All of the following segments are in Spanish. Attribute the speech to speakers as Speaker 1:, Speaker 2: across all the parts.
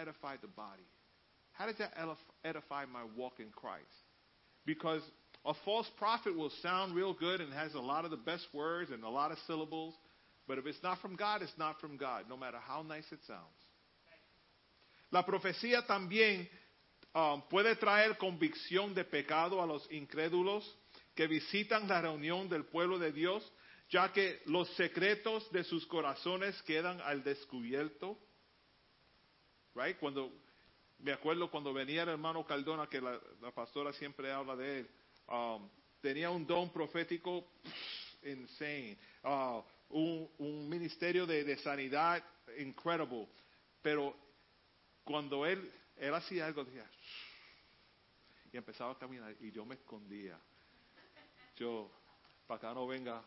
Speaker 1: edify the body? How does that edify my walk in Christ? Because a false prophet will sound real good and has a lot of the best words and a lot of syllables, but if it's not from God, it's not from God, no matter how nice it sounds. La profecía también um, puede traer convicción de pecado a los incrédulos que visitan la reunión del pueblo de Dios, ya que los secretos de sus corazones quedan al descubierto. Right? Cuando me acuerdo cuando venía el hermano Caldona, que la, la pastora siempre habla de él, um, tenía un don profético insane, uh, un, un, ministerio de, de, sanidad incredible, pero cuando él, él hacía algo, decía, y empezaba a caminar y yo me escondía. Yo, para acá no venga.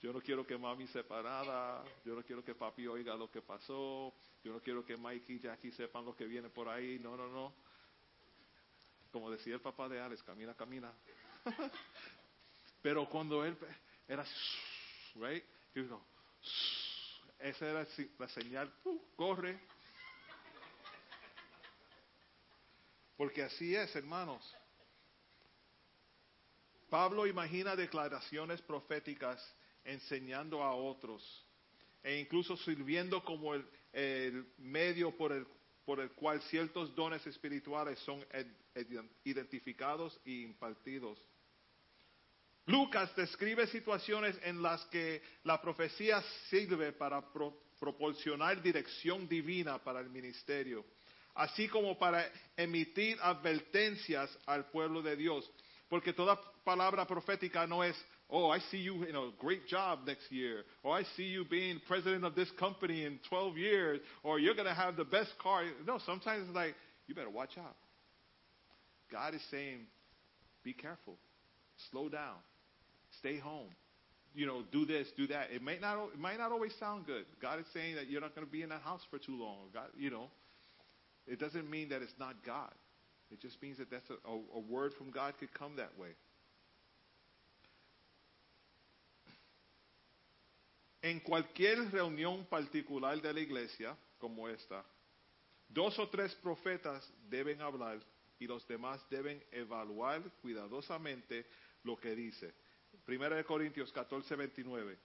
Speaker 1: Yo no quiero que mami sepa nada. Yo no quiero que papi oiga lo que pasó. Yo no quiero que Mike y Jackie sepan lo que viene por ahí. No, no, no. Como decía el papá de Alex, camina, camina. Pero cuando él era, right? Digo, esa era la señal, corre. Porque así es, hermanos. Pablo imagina declaraciones proféticas enseñando a otros e incluso sirviendo como el, medio por el, por el cual ciertos dones espirituales son identificados y impartidos. Lucas describe situaciones en las que la profecía sirve para pro, proporcionar dirección divina para el ministerio, así como para emitir advertencias al pueblo de Dios. Porque toda palabra profética no es, oh, I see you in a great job next year, or I see you being president of this company in 12 years, or you're going to have the best car. No, sometimes it's like, you better watch out. God is saying, be careful, slow down, stay home. You know, do this, do that. It might not, it might not always sound good. God is saying that you're not going to be in that house for too long. God, you know, it doesn't mean that it's not God. It just means that that's a, a, a word from God could come that way. En cualquier reunión particular de la iglesia, como esta, dos o tres profetas deben hablar y los demás deben evaluar cuidadosamente lo que dice. Primera de Corintios 14, 29.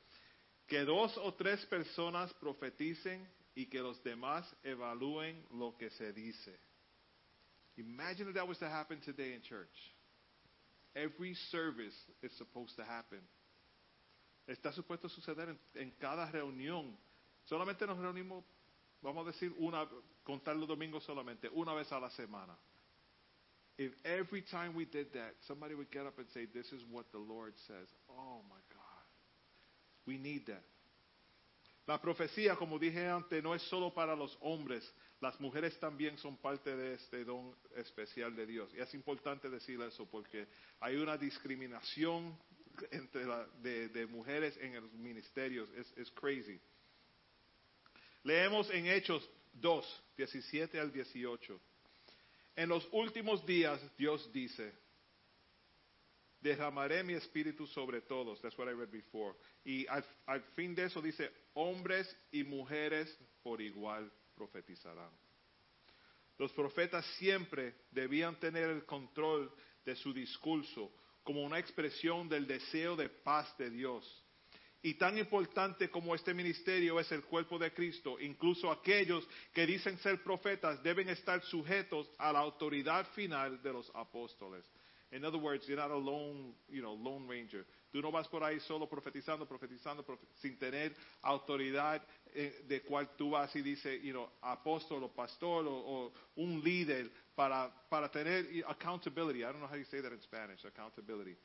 Speaker 1: Que dos o tres personas profeticen y que los demás evalúen lo que se dice. Imagine if that was to happen today in church. Every service is supposed to happen. Está supuesto a suceder en, cada reunión. Solamente nos reunimos, vamos a decir, una, contar los domingos solamente, una vez a la semana. If every time we did that, somebody would get up and say, This is what the Lord says. Oh my God. We need that. La profecía, como dije antes, no es solo para los hombres, las mujeres también son parte de este don especial de Dios. Y es importante decir eso porque hay una discriminación entre la, de, mujeres en los ministerios. Es, es crazy. Leemos en Hechos 2, 17 al 18. En los últimos días Dios dice, derramaré mi espíritu sobre todos. That's what I read before. Y al, al fin de eso dice, hombres y mujeres por igual profetizarán. Los profetas siempre debían tener el control de su discurso como una expresión del deseo de paz de Dios. Y tan importante como este ministerio es el cuerpo de Cristo, incluso aquellos que dicen ser profetas deben estar sujetos a la autoridad final de los apóstoles. In other words, you're not a lone, you know, lone ranger. Tú no vas por ahí solo profetizando, profetizando, profe sin tener autoridad eh, de cual tú vas y dice, you know, apóstol o pastor o, o un líder para, para tener accountability. I don't know how you say that in Spanish, accountability.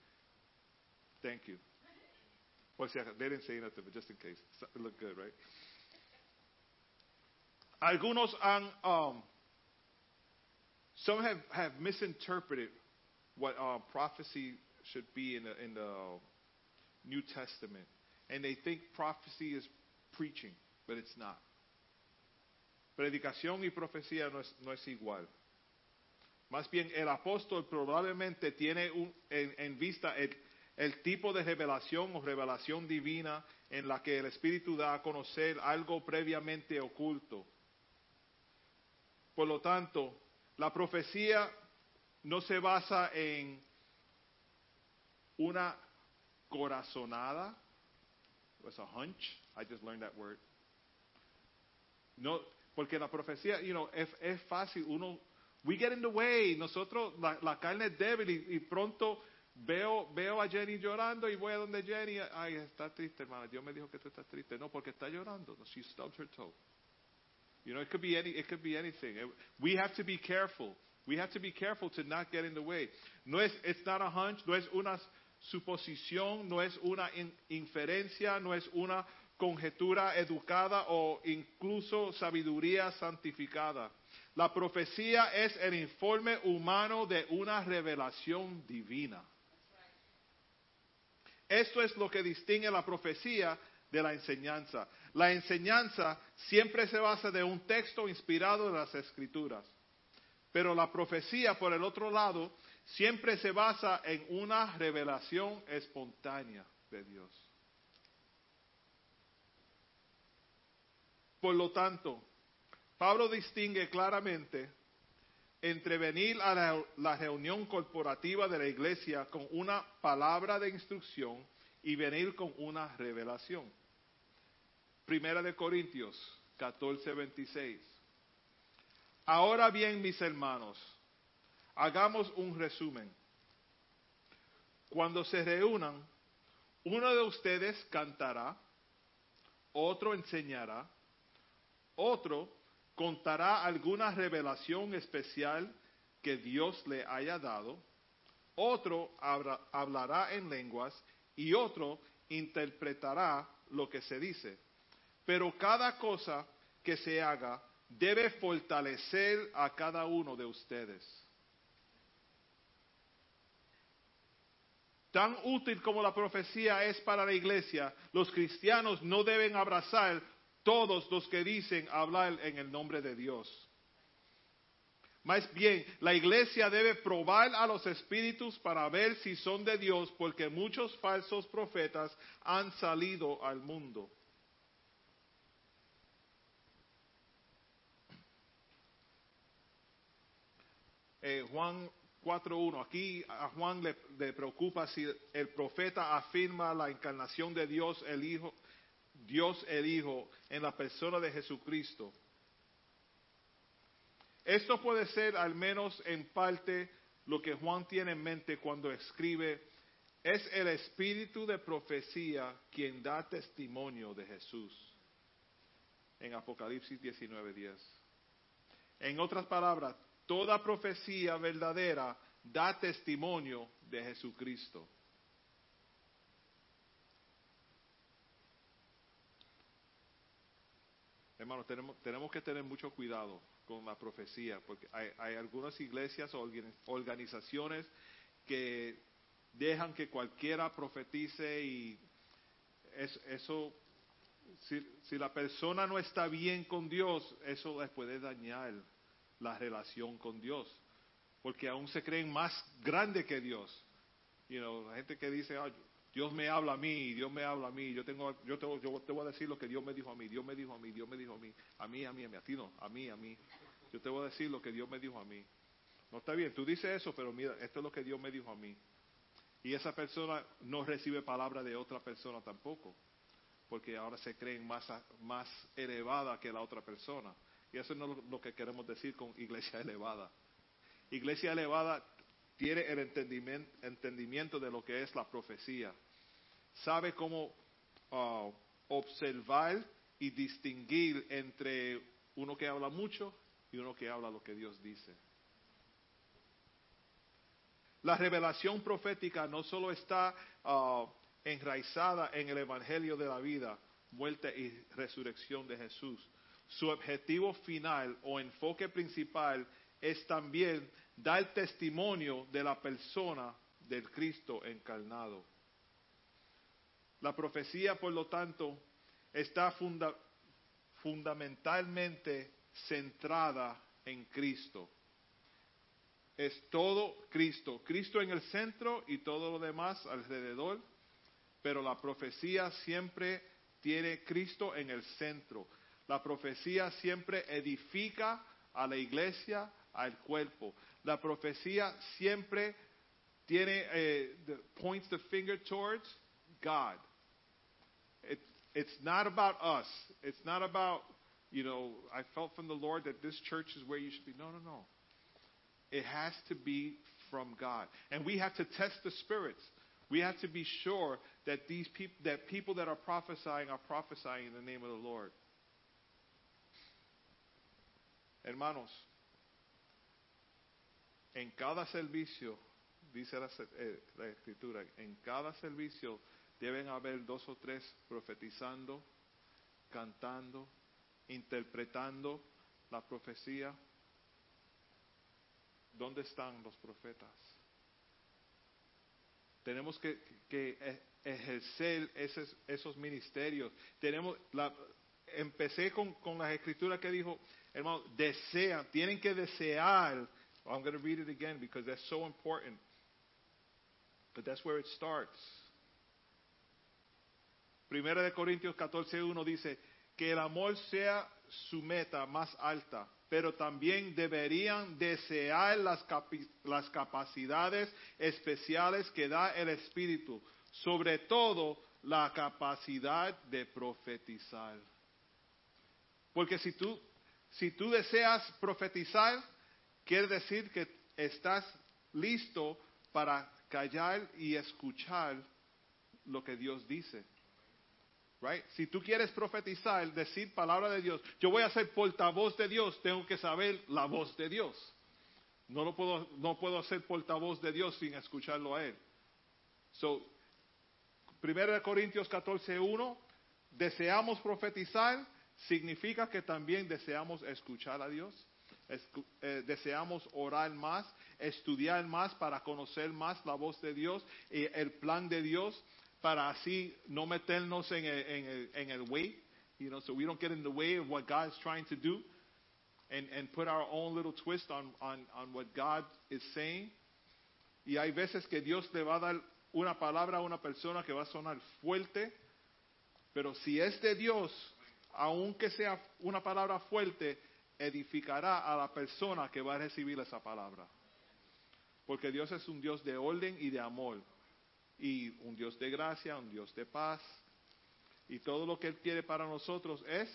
Speaker 1: Thank you. Well, see, they didn't say nothing, but just in case. It looked good, right? Algunos han, um, some have, have misinterpreted what uh, prophecy should be in the, in the New Testament. And they think prophecy is preaching, but it's not. Predicación y profecía no es, no es igual. Más bien, el apóstol probablemente tiene un, en, vista el tipo de revelación o revelación divina en la que el Espíritu da a conocer algo previamente oculto. Por lo tanto, la profecía no se basa en una corazonada. It's a hunch. I just learned that word. No, porque la profecía, you know, es, es fácil. Uno, we get in the way. Nosotros, la, la carne es débil y, y pronto veo, veo a Jenny llorando y voy a donde Jenny. Ay, está triste, hermana. Dios me dijo que tú estás triste. No, porque está llorando. She stubbed her toe. You know, it could be any, it could be anything. We have to be careful. We have to be careful to not get in the way. No es, it's not a hunch, no es una suposición, no es una in, inferencia, no es una conjetura educada o incluso sabiduría santificada. La profecía es el informe humano de una revelación divina. Esto es lo que distingue la profecía de la enseñanza. La enseñanza siempre se basa de un texto inspirado de las escrituras. Pero la profecía, por el otro lado, siempre se basa en una revelación espontánea de Dios. Por lo tanto, Pablo distingue claramente entre venir a la, reunión corporativa de la iglesia con una palabra de instrucción y venir con una revelación. Primera de Corintios 14, 26. Ahora bien, mis hermanos, hagamos un resumen. Cuando se reúnan, uno de ustedes cantará, otro enseñará, otro contará alguna revelación especial que Dios le haya dado, otro hablará en lenguas y otro interpretará lo que se dice. Pero cada cosa que se haga debe fortalecer a cada uno de ustedes. Tan útil como la profecía es para la iglesia, los cristianos no deben abrazar todos los que dicen hablar en el nombre de Dios. Más bien, la iglesia debe probar a los espíritus para ver si son de Dios, porque muchos falsos profetas han salido al mundo. eh, Juan 4.1. Aquí a Juan le, le, preocupa si el profeta afirma la encarnación de Dios el Hijo, Dios el Hijo en la persona de Jesucristo. Esto puede ser al menos en parte lo que Juan tiene en mente cuando escribe, es el espíritu de profecía quien da testimonio de Jesús. En Apocalipsis 19.10. En otras palabras, Toda profecía verdadera da testimonio de Jesucristo. Hermano, tenemos, tenemos que tener mucho cuidado con la profecía, porque hay, algunas iglesias o organizaciones que dejan que cualquiera profetice y es, eso, si, si la persona no está bien con Dios, eso les puede dañar la relación con Dios, porque aún se creen más grande que Dios. You la gente que dice, ah, Dios me habla a mí, Dios me habla a mí, yo tengo, yo te, yo te voy a decir lo que Dios me dijo a mí, Dios me dijo a mí, Dios me dijo a mí, a mí, a mí, a mí, a ti no, a mí, a mí. Yo te voy a decir lo que Dios me dijo a mí. No está bien, tú dices eso, pero mira, esto es lo que Dios me dijo a mí. Y esa persona no recibe palabra de otra persona tampoco, porque ahora se creen más, más elevada que la otra persona. Y eso no es lo que queremos decir con iglesia elevada. Iglesia elevada tiene el entendimiento, de lo que es la profecía. Sabe cómo uh, observar y distinguir entre uno que habla mucho y uno que habla lo que Dios dice. La revelación profética no solo está uh, enraizada en el Evangelio de la vida, muerte y resurrección de Jesús, su objetivo final o enfoque principal es también dar testimonio de la persona del Cristo encarnado. La profecía, por lo tanto, está fundamentalmente centrada en Cristo. Es todo Cristo, Cristo en el centro y todo lo demás alrededor, pero la profecía siempre tiene Cristo en el centro. La profecía siempre edifica a la iglesia, al cuerpo. La profecía siempre tiene, eh, points the finger towards God. It, it's not about us. It's not about, you know, I felt from the Lord that this church is where you should be. No, no, no. It has to be from God. And we have to test the spirits. We have to be sure that these people that people that are prophesying are prophesying in the name of the Lord. Hermanos, en cada servicio, dice la, eh, la escritura, en cada servicio deben haber dos o tres profetizando, cantando, interpretando la profecía. ¿Dónde están los profetas? Tenemos que, e, ejercer esos, esos ministerios. Tenemos la, empecé con, con las escrituras que dijo, hermano, desean, tienen que desear. I'm going to read it again because that's so important. But that's where it starts. Primera de Corintios 14.1 dice que el amor sea su meta más alta, pero también deberían desear las, las capacidades especiales que da el Espíritu, sobre todo la capacidad de profetizar. Porque si tú, si tú deseas profetizar, quiere decir que estás listo para callar y escuchar lo que Dios dice. Right? Si tú quieres profetizar, decir palabra de Dios, yo voy a ser portavoz de Dios, tengo que saber la voz de Dios. No lo puedo, no puedo ser portavoz de Dios sin escucharlo a Él. So, 1 Corintios 14.1, deseamos profetizar, significa que también deseamos escuchar a Dios, eh, deseamos orar más, estudiar más para conocer más la voz de Dios y el plan de Dios para así no meternos en el, en way, you know, so we don't get in the way of what God is trying to do and, and put our own little twist on, on, on what God is saying. Y hay veces que Dios le va a dar una palabra a una persona que va a sonar fuerte, pero si es de Dios, aunque sea una palabra fuerte, edificará a la persona que va a recibir esa palabra. Porque Dios es un Dios de orden y de amor. Y un Dios de gracia, un Dios de paz. Y todo lo que Él quiere para nosotros es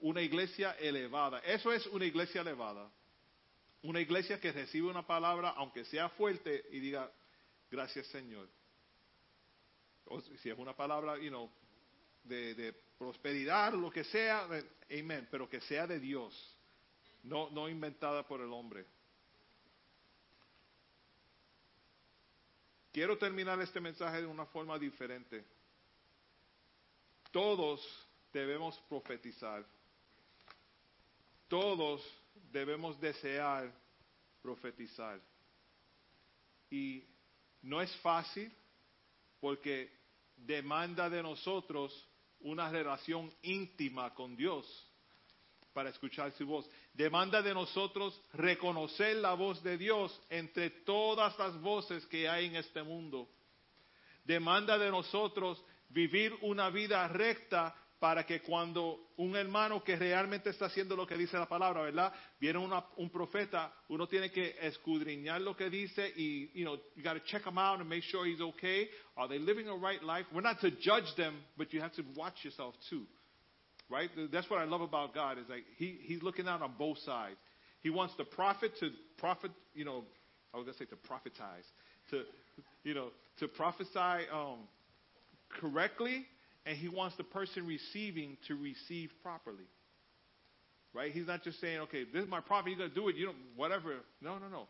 Speaker 1: una iglesia elevada. Eso es una iglesia elevada. Una iglesia que recibe una palabra, aunque sea fuerte, y diga, gracias Señor. O si es una palabra, you know, de, de prosperidad, lo que sea, amén, pero que sea de Dios, no, no inventada por el hombre. Quiero terminar este mensaje de una forma diferente. Todos debemos profetizar. Todos debemos desear profetizar. Y no es fácil porque demanda de nosotros una relación íntima con Dios para escuchar su voz. Demanda de nosotros reconocer la voz de Dios entre todas las voces que hay en este mundo. Demanda de nosotros vivir una vida recta para que cuando un hermano que realmente está haciendo lo que dice la palabra, ¿verdad? Viene un profeta, uno tiene que escudriñar lo que dice y, you know, you got to check him out and make sure he's okay. Are they living a right life? We're not to judge them, but you have to watch yourself too. Right? That's what I love about God is like he, he's looking out on both sides. He wants the prophet to prophet, you know, I was to say to prophetize, to, you know, to prophesy um, correctly and he wants the person receiving to receive properly. Right? He's not just saying, okay, this is my prophet, he's going to do it, you know, whatever. No, no, no.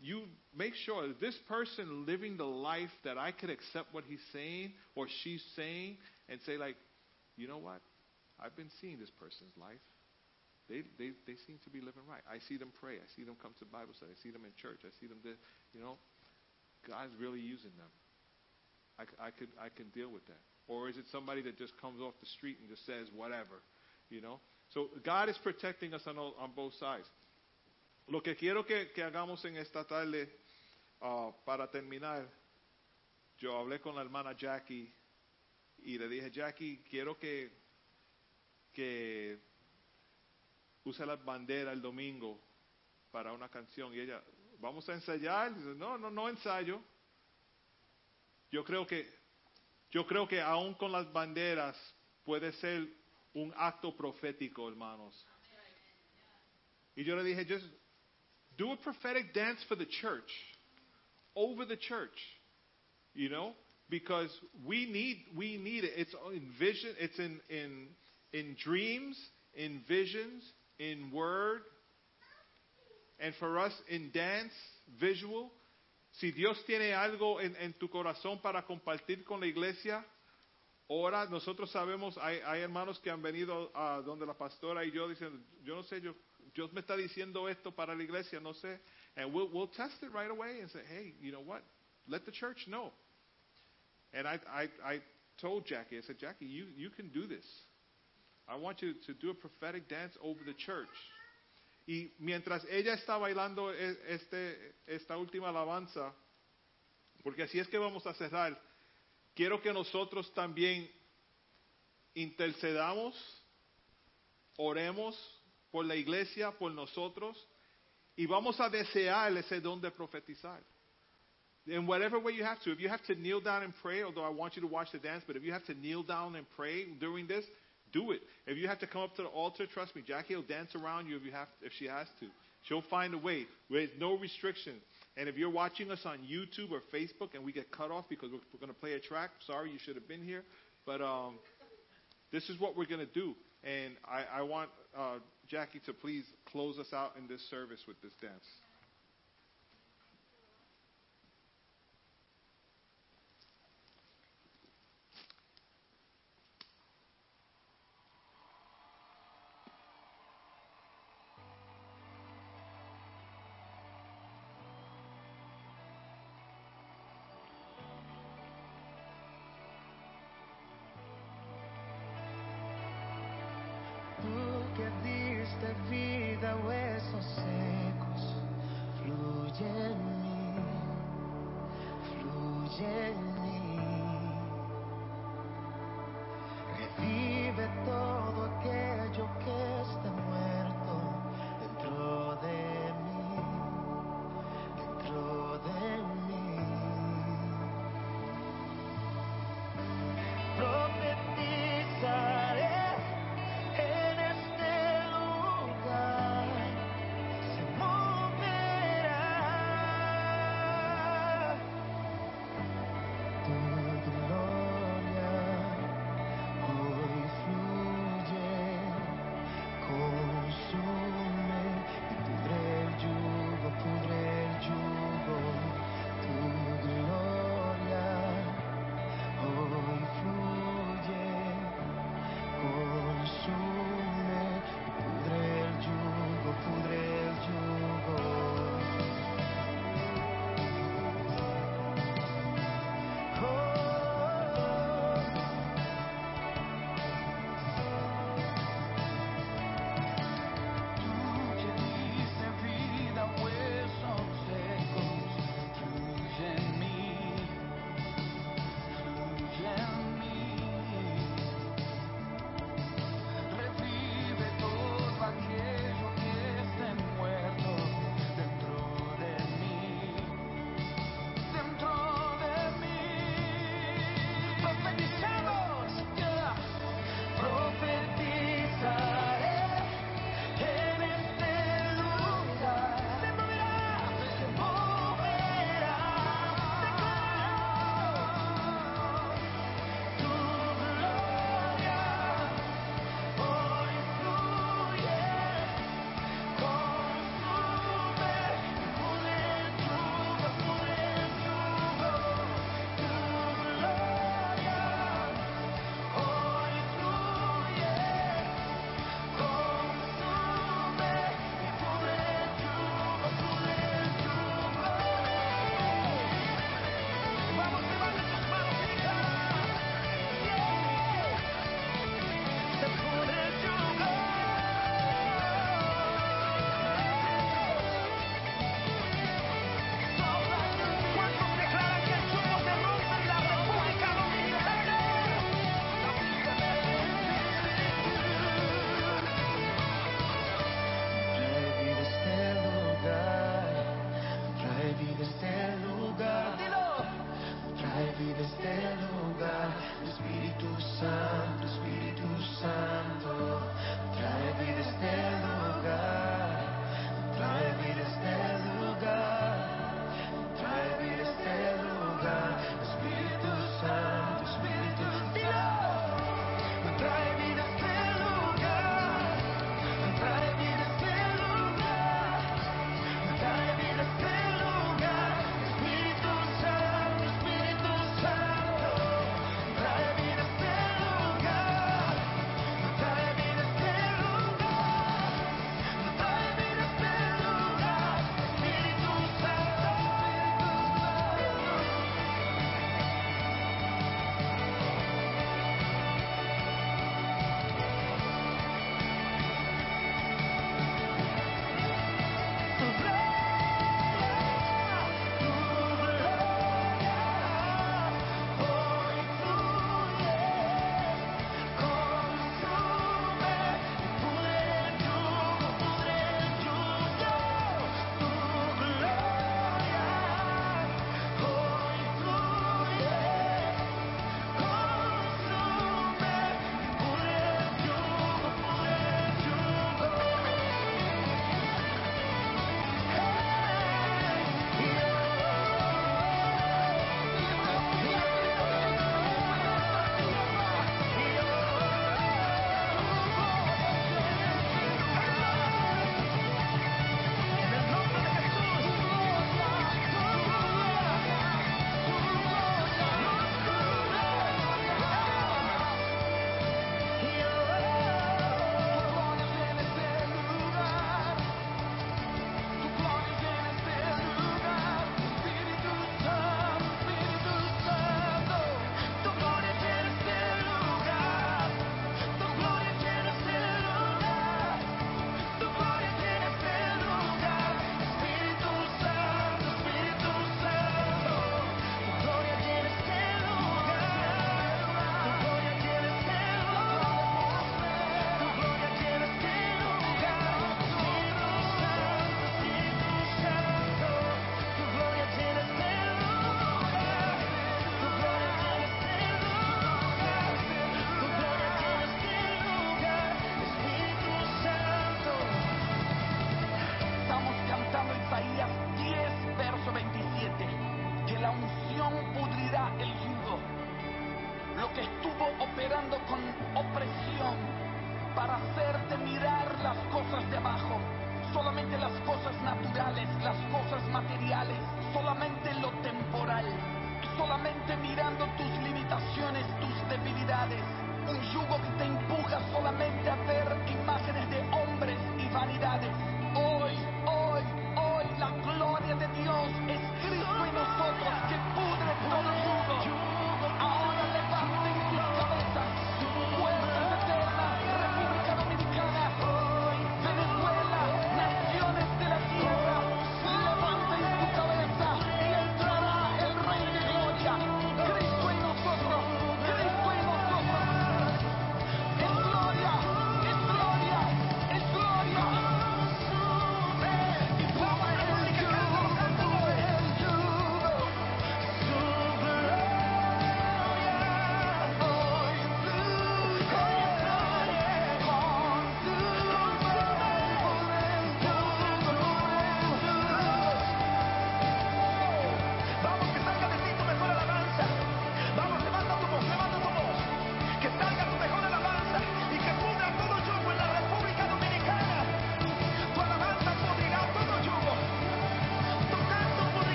Speaker 1: You make sure this person living the life that I could accept what he's saying or she's saying and say, like, you know what? I've been seeing this person's life. They, they, they seem to be living right. I see them pray. I see them come to Bible study. I see them in church. I see them, do, you know, God's really using them. I, I, could, I can deal with that. Or is it somebody that just comes off the street and just says whatever? You know? So God is protecting us on, all, on both sides. Lo que quiero que, que hagamos en esta tarde, uh, para terminar, yo hablé con la hermana Jackie y le dije, Jackie, quiero que, que usa las banderas el domingo para una canción y ella, vamos a ensayar. Dice, no, no, no ensayo. Yo creo que, yo creo que aún con las banderas puede ser un acto profético, hermanos. Y yo le dije, just do a prophetic dance for the church, over the church, you know, because we need we need it. It's in vision, it's in in in dreams, in visions, in word, and for us in dance, visual. Si Dios tiene algo en, en tu corazón para compartir con la iglesia, Ahora nosotros sabemos, hay, hay, hermanos que han venido a donde la pastora y yo diciendo, yo no sé, yo, Dios me está diciendo esto para la iglesia, no sé. And we'll, we'll test it right away and say, hey, you know what? Let the church know. And I, I, I told Jackie, I said, Jackie, you, you can do this. I want you to do a prophetic dance over the church. Y mientras ella está bailando este, esta última alabanza, porque así es que vamos a cerrar, quiero que nosotros también intercedamos, oremos por la iglesia, por nosotros, y vamos a desear ese don de profetizar. In whatever way you have to. If you have to kneel down and pray, although I want you to watch the dance, but if you have to kneel down and pray during this, do it. If you have to come up to the altar, trust me, Jackie will dance around you if you have if she has to. She'll find a way. There's no restriction. And if you're watching us on YouTube or Facebook and we get cut off because we're, we're going to play a track, sorry, you should have been here. But um, this is what we're going to do. And I, I want uh, Jackie to please close us out in this service with this dance.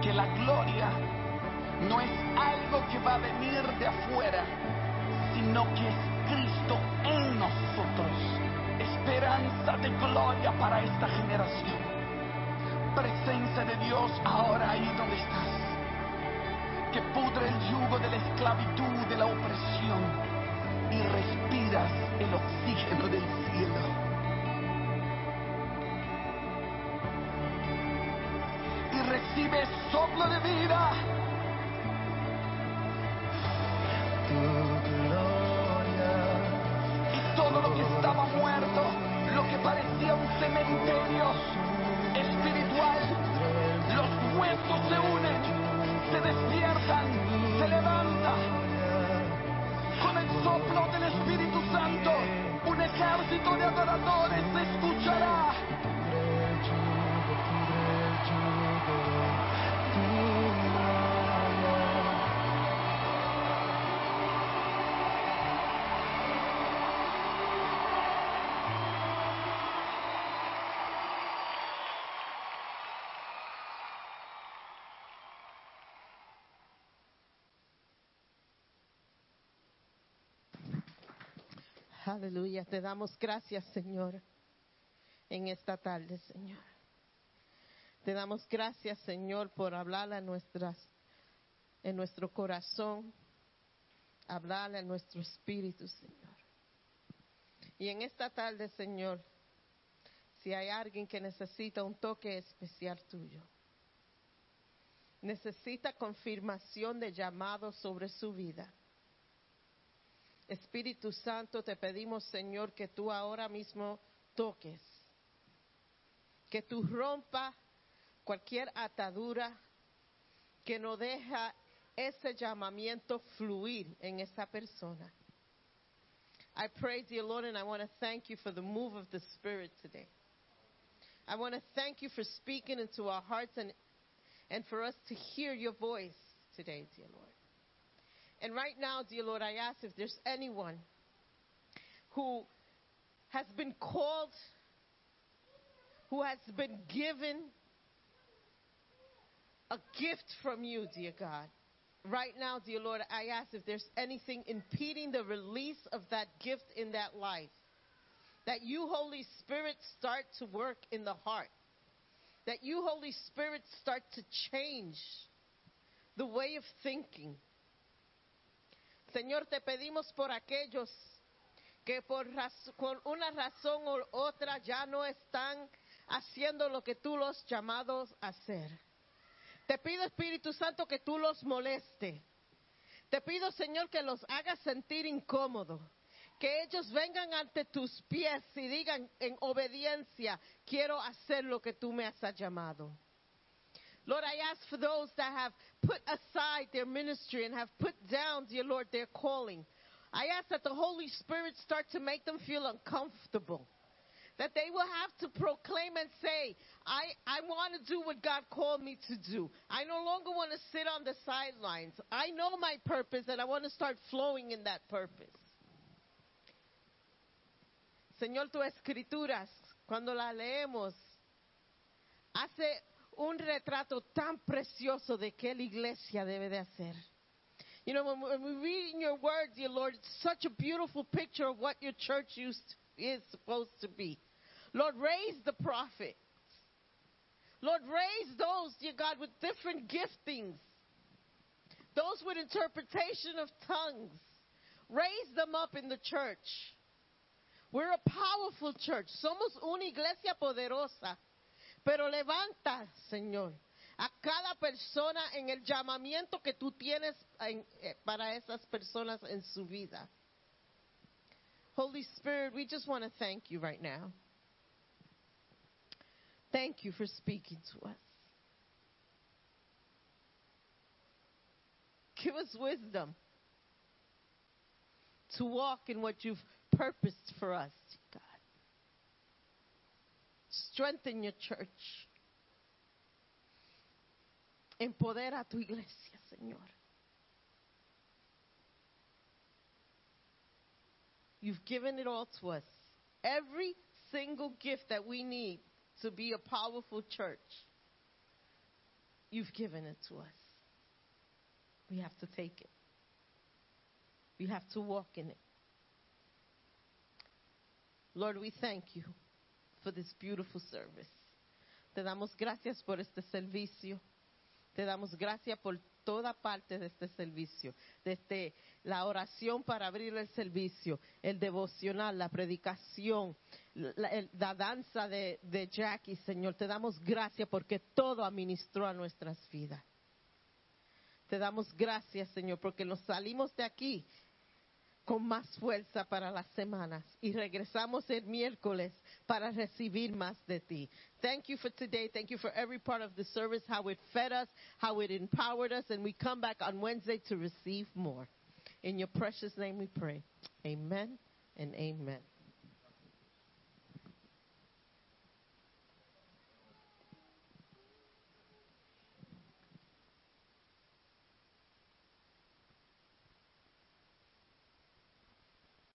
Speaker 2: que la gloria no es algo que va a venir de afuera, sino que es Cristo en nosotros. Esperanza de gloria para esta generación. Presencia de Dios ahora ahí donde estás. Que pudre el yugo de la esclavitud, de la opresión. Y respiras el oxígeno del cielo de vida.
Speaker 3: Tu gloria.
Speaker 2: Y todo lo que estaba muerto, lo que parecía un cementerio espiritual, los huesos se unen, se despiertan, se levantan con el soplo del Espíritu Santo, un ejército de adoradores se escuchará.
Speaker 3: Aleluya, te damos gracias, Señor, en esta tarde, Señor. Te damos gracias, Señor, por hablar a nuestras, en nuestro corazón, hablar a nuestro espíritu, Señor. Y en esta tarde, Señor, si hay alguien que necesita un toque especial tuyo, necesita confirmación de llamado sobre su vida. Espíritu Santo, te pedimos, Señor, que tú ahora mismo toques, que tú rompa cualquier atadura que no deja ese llamamiento fluir en esa persona. I pray, dear Lord, and I want to thank you for the move of the Spirit today. I want to thank you for speaking into our hearts and, and for us to hear your voice today, dear Lord. And right now, dear Lord, I ask if there's anyone who has been called, who has been given a gift from you, dear God. Right now, dear Lord, I ask if there's anything impeding the release of that gift in that life. That you, Holy Spirit, start to work in the heart. That you, Holy Spirit, start to change the way of thinking. Señor, te pedimos por aquellos que por, por una razón u otra ya no están haciendo lo que tú los llamados a hacer. Te pido, Espíritu Santo, que tú los moleste. Te pido, Señor, que los hagas sentir incómodos. Que ellos vengan ante tus pies y digan en obediencia, quiero hacer lo que tú me has llamado. Lord, I ask for those that have put aside their ministry and have put down, dear Lord, their calling. I ask that the Holy Spirit start to make them feel uncomfortable. That they will have to proclaim and say, I, I want to do what God called me to do. I no longer want to sit on the sidelines. I know my purpose and I want to start flowing in that purpose. Señor, tus escrituras, cuando las leemos, hace un retrato tan precioso de qué la iglesia debe de hacer. You know, when we- read in your word, dear Lord, it's such a beautiful picture of what your church used, is supposed to be. Lord, raise the prophets. Lord, raise those, dear God, with different giftings. Those with interpretation of tongues. Raise them up in the church. We're a powerful church. Somos una iglesia poderosa. Pero levanta, Señor, a cada persona en el llamamiento que tú tienes en- eh, para esas personas en su vida. Holy Spirit, we just want to thank you right now. Thank you for speaking to us. Give us wisdom to walk in what you've purposed for us. Strengthen your church. Empodera tu iglesia, Señor. You've given it all to us. Every single gift that we need to be a powerful church, you've given it to us. We have to take it. We have to walk in it. Lord, we thank you for this beautiful service. Te damos gracias por este servicio. Te damos gracias por toda parte de este servicio, desde la oración para abrir el servicio, el devocional, la predicación, la danza de, de Jackie, Señor. Te damos gracias porque todo administró a nuestras vidas. Te damos gracias, Señor, porque nos salimos de aquí con más fuerza para las semanas y regresamos el miércoles para recibir más de ti. Thank you for today. Thank you for every part of the service, how it fed us, how it empowered us, and we come back on Wednesday to receive more. In your precious name we pray. Amen and amen.